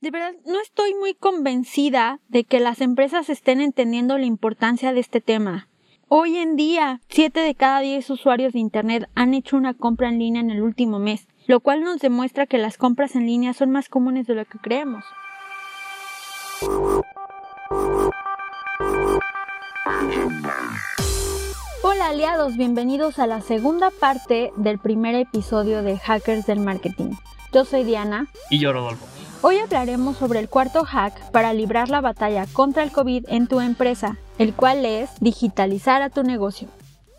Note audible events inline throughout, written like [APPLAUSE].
De verdad, no estoy muy convencida de que las empresas estén entendiendo la importancia de este tema. Hoy en día, 7 de cada 10 usuarios de Internet han hecho una compra en línea en el último mes, lo cual nos demuestra que las compras en línea son más comunes de lo que creemos. Hola aliados, bienvenidos a la segunda parte del primer episodio de Hackers del Marketing. Yo soy Diana. Y yo Rodolfo. Hoy hablaremos sobre el cuarto hack para librar la batalla contra el COVID en tu empresa, el cual es digitalizar a tu negocio.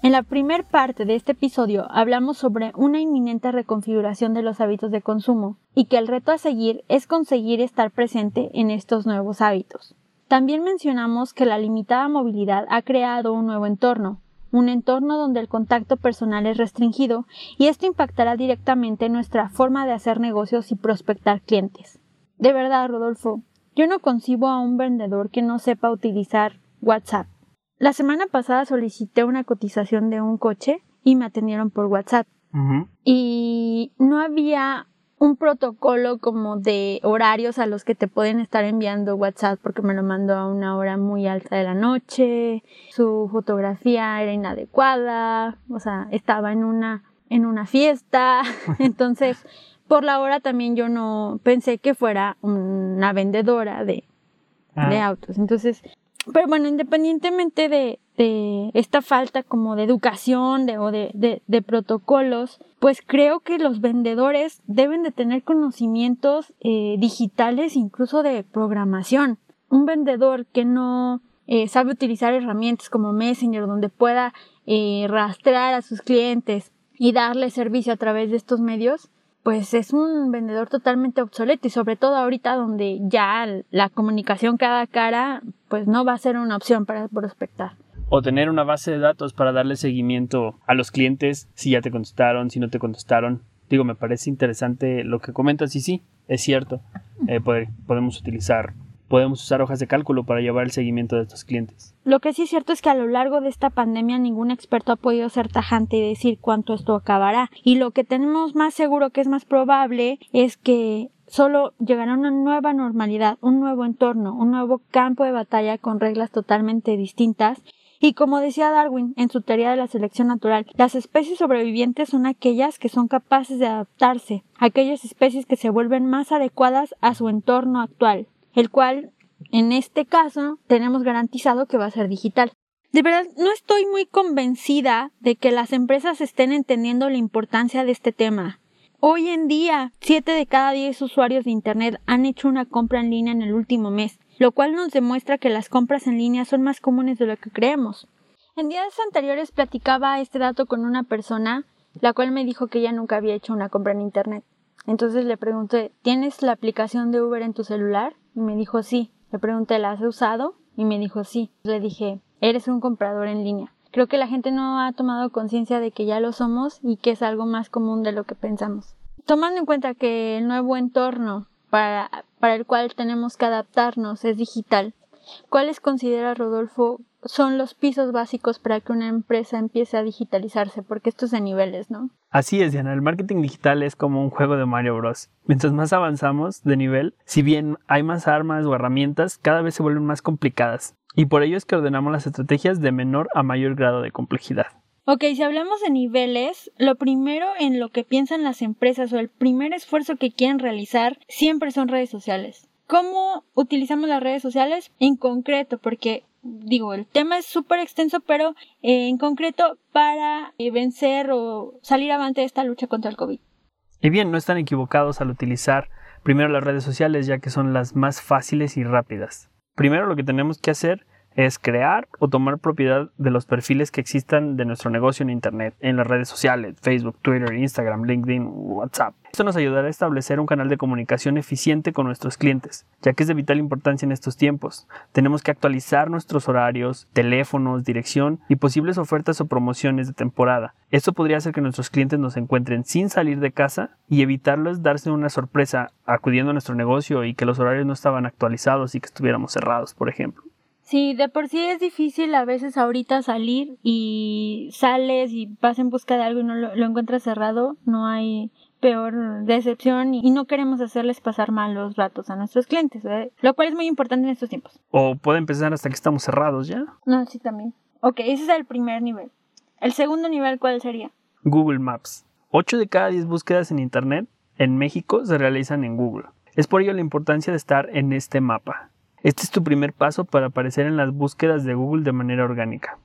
En la primera parte de este episodio hablamos sobre una inminente reconfiguración de los hábitos de consumo y que el reto a seguir es conseguir estar presente en estos nuevos hábitos. También mencionamos que la limitada movilidad ha creado un nuevo entorno, un entorno donde el contacto personal es restringido y esto impactará directamente en nuestra forma de hacer negocios y prospectar clientes. De verdad, Rodolfo, yo no concibo a un vendedor que no sepa utilizar WhatsApp. La semana pasada solicité una cotización de un coche y me atendieron por WhatsApp. Y no había un protocolo como de horarios a los que te pueden estar enviando WhatsApp porque me lo mandó a una hora muy alta de la noche, su fotografía era inadecuada, o sea, estaba en una en una fiesta, [LAUGHS] entonces por la hora también yo no pensé que fuera una vendedora de, de ah. autos. Entonces, pero bueno, independientemente de, de esta falta como de educación de, o de, de, protocolos, pues creo que los vendedores deben de tener conocimientos eh, digitales, incluso de programación. Un vendedor que no eh, sabe utilizar herramientas como Messenger, donde pueda eh, rastrear a sus clientes y darle servicio a través de estos medios, pues es un vendedor totalmente obsoleto y sobre todo ahorita donde ya la comunicación cada cara pues no va a ser una opción para prospectar. O tener una base de datos para darle seguimiento a los clientes si ya te contestaron, si no te contestaron. Digo, me parece interesante lo que comentas y sí, es cierto. Eh, podemos utilizar podemos usar hojas de cálculo para llevar el seguimiento de estos clientes. Lo que sí es cierto es que a lo largo de esta pandemia ningún experto ha podido ser tajante y decir cuánto esto acabará. Y lo que tenemos más seguro que es más probable es que solo llegará una nueva normalidad, un nuevo entorno, un nuevo campo de batalla con reglas totalmente distintas y como decía Darwin en su teoría de la selección natural, las especies sobrevivientes son aquellas que son capaces de adaptarse, aquellas especies que se vuelven más adecuadas a su entorno actual el cual en este caso tenemos garantizado que va a ser digital. De verdad, no estoy muy convencida de que las empresas estén entendiendo la importancia de este tema. Hoy en día, 7 de cada 10 usuarios de Internet han hecho una compra en línea en el último mes, lo cual nos demuestra que las compras en línea son más comunes de lo que creemos. En días anteriores platicaba este dato con una persona, la cual me dijo que ella nunca había hecho una compra en Internet. Entonces le pregunté, ¿tienes la aplicación de Uber en tu celular? Y me dijo sí. Le pregunté, ¿la has usado? Y me dijo sí. Le dije, eres un comprador en línea. Creo que la gente no ha tomado conciencia de que ya lo somos y que es algo más común de lo que pensamos. Tomando en cuenta que el nuevo entorno para, para el cual tenemos que adaptarnos es digital, ¿cuáles considera Rodolfo son los pisos básicos para que una empresa empiece a digitalizarse, porque esto es de niveles, ¿no? Así es, Diana. El marketing digital es como un juego de Mario Bros. Mientras más avanzamos de nivel, si bien hay más armas o herramientas, cada vez se vuelven más complicadas. Y por ello es que ordenamos las estrategias de menor a mayor grado de complejidad. Ok, si hablamos de niveles, lo primero en lo que piensan las empresas o el primer esfuerzo que quieren realizar siempre son redes sociales. ¿Cómo utilizamos las redes sociales? En concreto, porque digo, el tema es súper extenso, pero eh, en concreto para eh, vencer o salir avante de esta lucha contra el COVID. Y bien, no están equivocados al utilizar primero las redes sociales, ya que son las más fáciles y rápidas. Primero lo que tenemos que hacer es crear o tomar propiedad de los perfiles que existan de nuestro negocio en Internet, en las redes sociales, Facebook, Twitter, Instagram, LinkedIn, WhatsApp. Esto nos ayudará a establecer un canal de comunicación eficiente con nuestros clientes, ya que es de vital importancia en estos tiempos. Tenemos que actualizar nuestros horarios, teléfonos, dirección y posibles ofertas o promociones de temporada. Esto podría hacer que nuestros clientes nos encuentren sin salir de casa y evitarles darse una sorpresa acudiendo a nuestro negocio y que los horarios no estaban actualizados y que estuviéramos cerrados, por ejemplo. Sí, de por sí es difícil a veces ahorita salir y sales y vas en busca de algo y no lo, encuentras cerrado, no hay peor decepción y no queremos hacerles pasar malos ratos a nuestros clientes, lo cual es muy importante en estos tiempos. O puede empezar hasta que estamos cerrados ya. No, sí, también. Ok, ese es el primer nivel. ¿El segundo nivel cuál sería? Google Maps. 8 de cada 10 búsquedas en Internet en México se realizan en Google. Es por ello la importancia de estar en este mapa. Este es tu primer paso para aparecer en las búsquedas de Google de manera orgánica.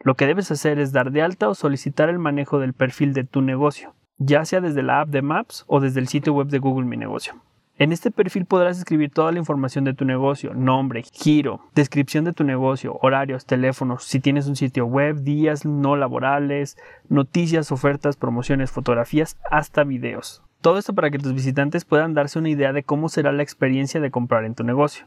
Lo que debes hacer es dar de alta o solicitar el manejo del perfil de tu negocio, ya sea desde la app de Maps o desde el sitio web de Google Mi Negocio. En este perfil podrás escribir toda la información de tu negocio, nombre, giro, descripción de tu negocio, horarios, teléfonos, si tienes un sitio web, días no laborales, noticias, ofertas, promociones, fotografías, hasta videos. Todo esto para que tus visitantes puedan darse una idea de cómo será la experiencia de comprar en tu negocio.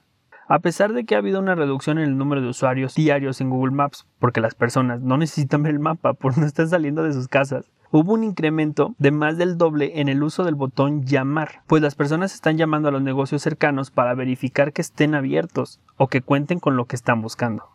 A pesar de que ha habido una reducción en el número de usuarios diarios en Google Maps, porque las personas no necesitan ver el mapa porque no están saliendo de sus casas, hubo un incremento de más del doble en el uso del botón llamar, pues las personas están llamando a los negocios cercanos para verificar que estén abiertos o que cuenten con lo que están buscando.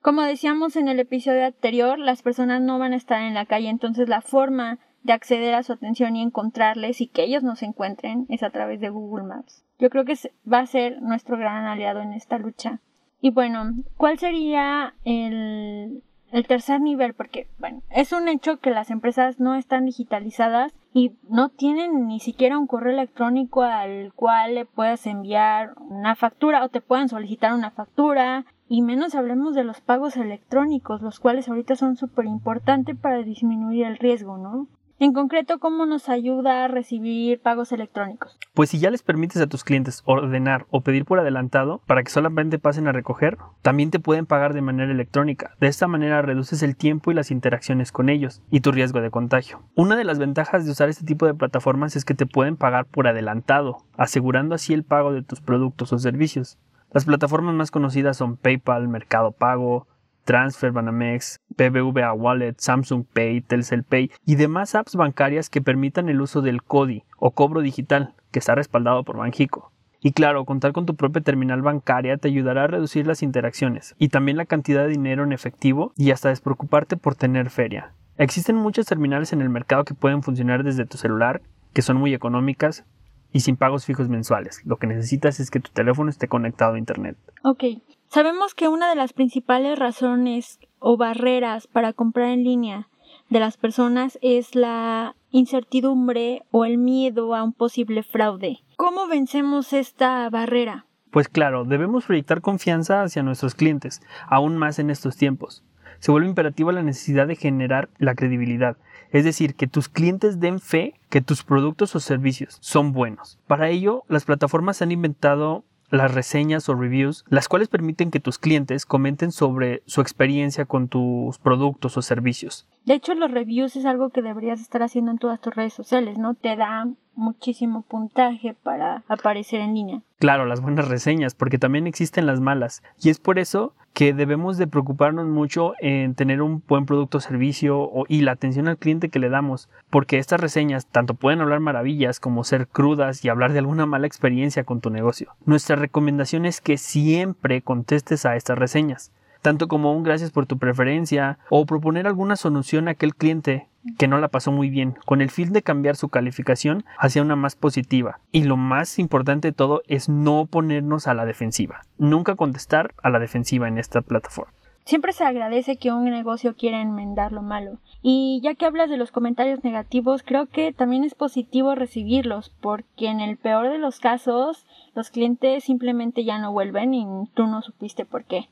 Como decíamos en el episodio anterior, las personas no van a estar en la calle, entonces la forma de acceder a su atención y encontrarles y que ellos nos encuentren es a través de Google Maps. Yo creo que va a ser nuestro gran aliado en esta lucha. Y bueno, ¿cuál sería el tercer nivel, porque, bueno, es un hecho que las empresas no están digitalizadas y no tienen ni siquiera un correo electrónico al cual le puedas enviar una factura o te puedan solicitar una factura. Y menos hablemos de los pagos electrónicos, los cuales ahorita son súper importantes para disminuir el riesgo, ¿no? En concreto, ¿cómo nos ayuda a recibir pagos electrónicos? Pues si ya les permites a tus clientes ordenar o pedir por adelantado para que solamente pasen a recoger, también te pueden pagar de manera electrónica. De esta manera reduces el tiempo y las interacciones con ellos y tu riesgo de contagio. Una de las ventajas de usar este tipo de plataformas es que te pueden pagar por adelantado, asegurando así el pago de tus productos o servicios. Las plataformas más conocidas son PayPal, Mercado Pago, Transfer, Banamex, BBVA Wallet, Samsung Pay, Telcel Pay y demás apps bancarias que permitan el uso del CODI o cobro digital, que está respaldado por Banjico. Y claro, contar con tu propia terminal bancaria te ayudará a reducir las interacciones y también la cantidad de dinero en efectivo y hasta despreocuparte por tener feria. Existen muchas terminales en el mercado que pueden funcionar desde tu celular, que son muy económicas y sin pagos fijos mensuales. Lo que necesitas es que tu teléfono esté conectado a Internet. Ok, Sabemos que una de las principales razones o barreras para comprar en línea de las personas es la incertidumbre o el miedo a un posible fraude. ¿Cómo vencemos esta barrera? Pues claro, debemos proyectar confianza hacia nuestros clientes, aún más en estos tiempos. Se vuelve imperativa la necesidad de generar la credibilidad, es decir, que tus clientes den fe que tus productos o servicios son buenos. Para ello, las plataformas han inventado las reseñas o reviews, las cuales permiten que tus clientes comenten sobre su experiencia con tus productos o servicios. De hecho, los reviews es algo que deberías estar haciendo en todas tus redes sociales, ¿no? Te da muchísimo puntaje para aparecer en línea. Claro, las buenas reseñas, porque también existen las malas. Y es por eso que debemos de preocuparnos mucho en tener un buen producto o servicio y la atención al cliente que le damos, porque estas reseñas tanto pueden hablar maravillas como ser crudas y hablar de alguna mala experiencia con tu negocio. Nuestra recomendación es que siempre contestes a estas reseñas tanto como un gracias por tu preferencia o proponer alguna solución a aquel cliente que no la pasó muy bien, con el fin de cambiar su calificación hacia una más positiva. Y lo más importante de todo es no ponernos a la defensiva, nunca contestar a la defensiva en esta plataforma. Siempre se agradece que un negocio quiera enmendar lo malo. Y ya que hablas de los comentarios negativos, creo que también es positivo recibirlos, porque en el peor de los casos, los clientes simplemente ya no vuelven y tú no supiste por qué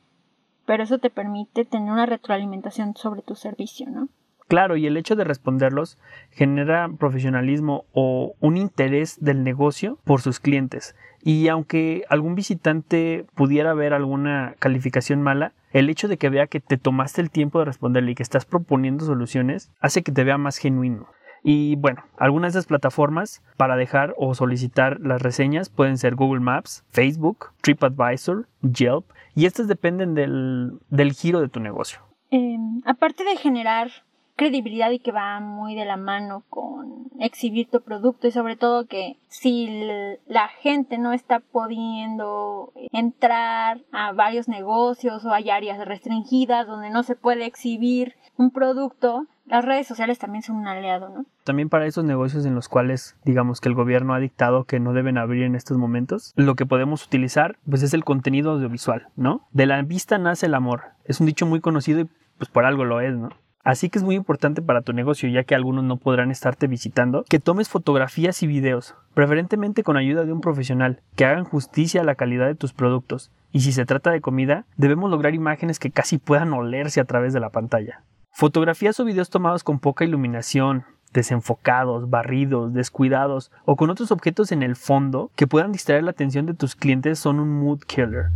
pero eso te permite tener una retroalimentación sobre tu servicio, ¿no? Claro, y el hecho de responderlos genera profesionalismo o un interés del negocio por sus clientes. Y aunque algún visitante pudiera ver alguna calificación mala, el hecho de que vea que te tomaste el tiempo de responderle y que estás proponiendo soluciones hace que te vea más genuino. Y bueno, algunas de las plataformas para dejar o solicitar las reseñas pueden ser Google Maps, Facebook, TripAdvisor, Yelp y estas dependen del, del giro de tu negocio. Em, aparte de generar credibilidad y que va muy de la mano con exhibir tu producto y sobre todo que si la gente no está pudiendo entrar a varios negocios o hay áreas restringidas donde no se puede exhibir un producto, las redes sociales también son un aliado, ¿no? También para esos negocios en los cuales digamos que el gobierno ha dictado que no deben abrir en estos momentos, lo que podemos utilizar pues es el contenido audiovisual, ¿no? De la vista nace el amor. Es un dicho muy conocido y pues por algo lo es, ¿no? Así que es muy importante para tu negocio, ya que algunos no podrán estarte visitando, que tomes fotografías y videos, preferentemente con ayuda de un profesional, que hagan justicia a la calidad de tus productos. Y si se trata de comida, debemos lograr imágenes que casi puedan olerse a través de la pantalla. Fotografías o videos tomados con poca iluminación, desenfocados, barridos, descuidados o con otros objetos en el fondo que puedan distraer la atención de tus clientes son un mood killer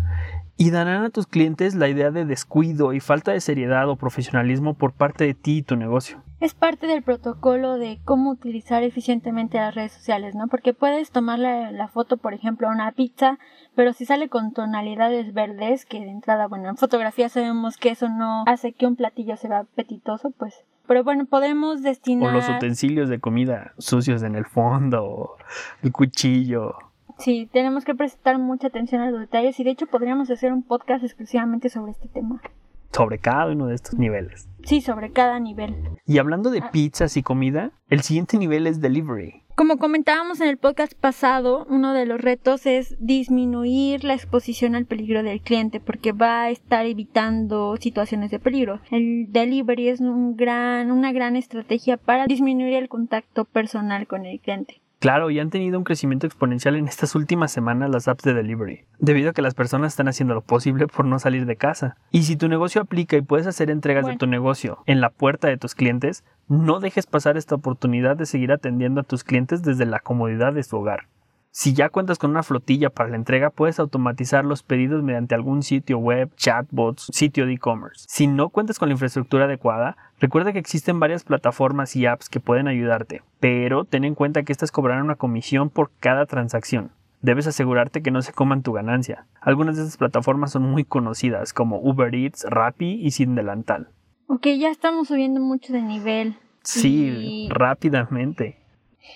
y darán a tus clientes la idea de descuido y falta de seriedad o profesionalismo por parte de ti y tu negocio. Es parte del protocolo de cómo utilizar eficientemente las redes sociales, ¿no? Porque puedes tomar la, foto, por ejemplo, a una pizza, pero si sale con tonalidades verdes, que de entrada, bueno, en fotografía sabemos que eso no hace que un platillo se vea apetitoso, pues pero bueno, podemos destinar. O los utensilios de comida sucios en el fondo, el cuchillo. Sí, tenemos que prestar mucha atención a los detalles y de hecho podríamos hacer un podcast exclusivamente sobre este tema. Sobre cada uno de estos niveles. Sí, sobre cada nivel. Y hablando de ah. pizzas y comida, el siguiente nivel es delivery. Como comentábamos en el podcast pasado, uno de los retos es disminuir la exposición al peligro del cliente porque va a estar evitando situaciones de peligro. El delivery es un gran, una gran estrategia para disminuir el contacto personal con el cliente. Claro, y han tenido un crecimiento exponencial en estas últimas semanas las apps de delivery, debido a que las personas están haciendo lo posible por no salir de casa. Y si tu negocio aplica y puedes hacer entregas de tu negocio en la puerta de tus clientes, no dejes pasar esta oportunidad de seguir atendiendo a tus clientes desde la comodidad de su hogar. Si ya cuentas con una flotilla para la entrega, puedes automatizar los pedidos mediante algún sitio web, chatbots, sitio de e-commerce. Si no cuentas con la infraestructura adecuada, recuerda que existen varias plataformas y apps que pueden ayudarte, pero ten en cuenta que estas cobrarán una comisión por cada transacción. Debes asegurarte que no se coman tu ganancia. Algunas de estas plataformas son muy conocidas como Uber Eats, Rappi y Sin Delantal. Ok, ya estamos subiendo mucho de nivel. Sí, rápidamente.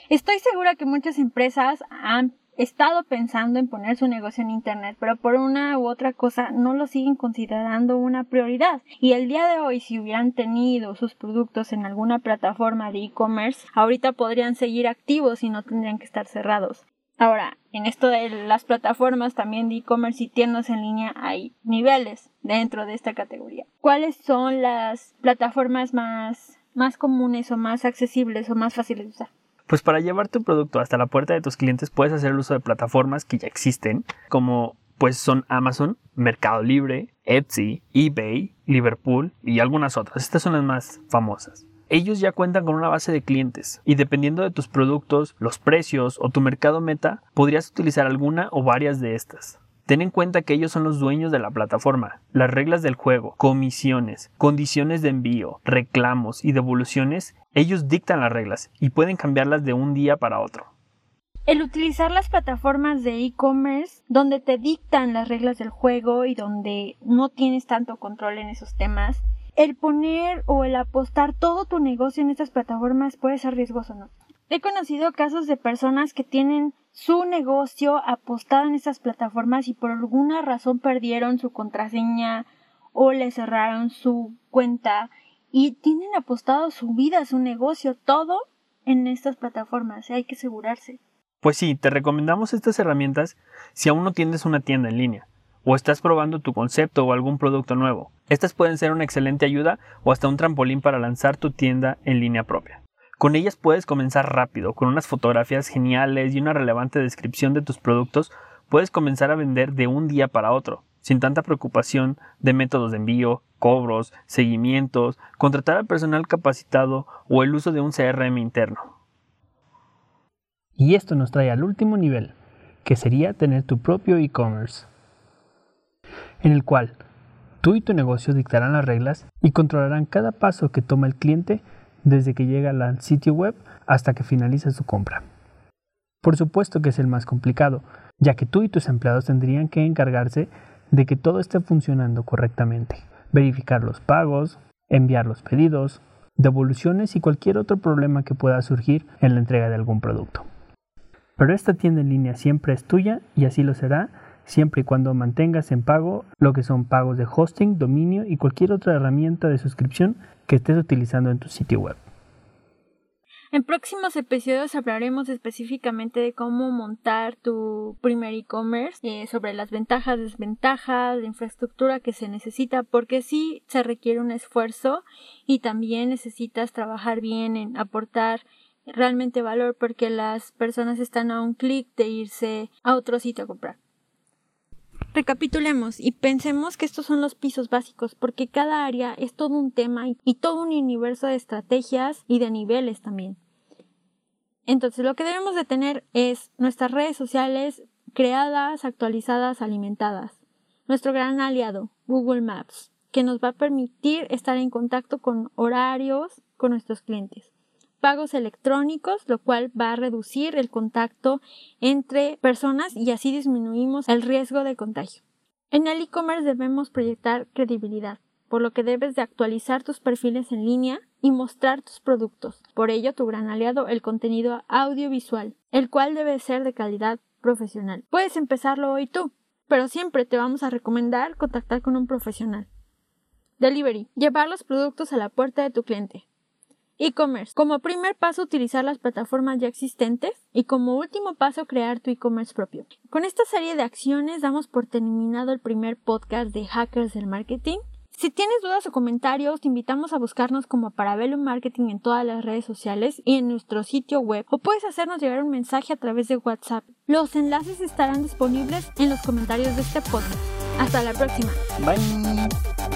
Estoy segura que muchas empresas han estado pensando en poner su negocio en Internet, pero por una u otra cosa no lo siguen considerando una prioridad. Y el día de hoy, si hubieran tenido sus productos en alguna plataforma de e-commerce, ahorita podrían seguir activos y no tendrían que estar cerrados. Ahora, en esto de las plataformas también de e-commerce y tiendas en línea hay niveles dentro de esta categoría. ¿Cuáles son las plataformas más, más comunes o más accesibles o más fáciles de usar? Pues para llevar tu producto hasta la puerta de tus clientes puedes hacer el uso de plataformas que ya existen, como pues son Amazon, Mercado Libre, Etsy, eBay, Liverpool y algunas otras. Estas son las más famosas. Ellos ya cuentan con una base de clientes y dependiendo de tus productos, los precios o tu mercado meta, podrías utilizar alguna o varias de estas. Ten en cuenta que ellos son los dueños de la plataforma. Las reglas del juego, comisiones, condiciones de envío, reclamos y devoluciones, ellos dictan las reglas y pueden cambiarlas de un día para otro. El utilizar las plataformas de e-commerce donde te dictan las reglas del juego y donde no tienes tanto control en esos temas, el poner o el apostar todo tu negocio en estas plataformas puede ser riesgoso, ¿no? He conocido casos de personas que tienen su negocio apostado en estas plataformas y por alguna razón perdieron su contraseña o le cerraron su cuenta y tienen apostado su vida, su negocio, todo en estas plataformas. Hay que asegurarse. Pues sí, te recomendamos estas herramientas si aún no tienes una tienda en línea o estás probando tu concepto o algún producto nuevo. Estas pueden ser una excelente ayuda o hasta un trampolín para lanzar tu tienda en línea propia. Con ellas puedes comenzar rápido, con unas fotografías geniales y una relevante descripción de tus productos, puedes comenzar a vender de un día para otro, sin tanta preocupación de métodos de envío, cobros, seguimientos, contratar al personal capacitado o el uso de un CRM interno. Y esto nos trae al último nivel, que sería tener tu propio e-commerce, en el cual tú y tu negocio dictarán las reglas y controlarán cada paso que toma el cliente desde que llega al sitio web hasta que finaliza su compra. Por supuesto que es el más complicado, ya que tú y tus empleados tendrían que encargarse de que todo esté funcionando correctamente, verificar los pagos, enviar los pedidos, devoluciones y cualquier otro problema que pueda surgir en la entrega de algún producto. Pero esta tienda en línea siempre es tuya y así lo será siempre y cuando mantengas en pago lo que son pagos de hosting, dominio y cualquier otra herramienta de suscripción que estés utilizando en tu sitio web. En próximos episodios hablaremos específicamente de cómo montar tu primer e-commerce, eh, sobre las ventajas, desventajas, la infraestructura que se necesita, porque sí se requiere un esfuerzo y también necesitas trabajar bien en aportar realmente valor porque las personas están a un clic de irse a otro sitio a comprar. Recapitulemos y pensemos que estos son los pisos básicos porque cada área es todo un tema y todo un universo de estrategias y de niveles también. Entonces lo que debemos de tener es nuestras redes sociales creadas, actualizadas, alimentadas. Nuestro gran aliado, Google Maps, que nos va a permitir estar en contacto con horarios con nuestros clientes pagos electrónicos, lo cual va a reducir el contacto entre personas y así disminuimos el riesgo de contagio. En el e-commerce debemos proyectar credibilidad, por lo que debes de actualizar tus perfiles en línea y mostrar tus productos. Por ello, tu gran aliado, el contenido audiovisual, el cual debe ser de calidad profesional. Puedes empezarlo hoy tú, pero siempre te vamos a recomendar contactar con un profesional. Delivery. Llevar los productos a la puerta de tu cliente. E-commerce. Como primer paso, utilizar las plataformas ya existentes y como último paso, crear tu e-commerce propio. Con esta serie de acciones damos por terminado el primer podcast de Hackers del Marketing. Si tienes dudas o comentarios, te invitamos a buscarnos como Parabellum Marketing en todas las redes sociales y en nuestro sitio web o puedes hacernos llegar un mensaje a través de WhatsApp. Los enlaces estarán disponibles en los comentarios de este podcast. Hasta la próxima. Bye.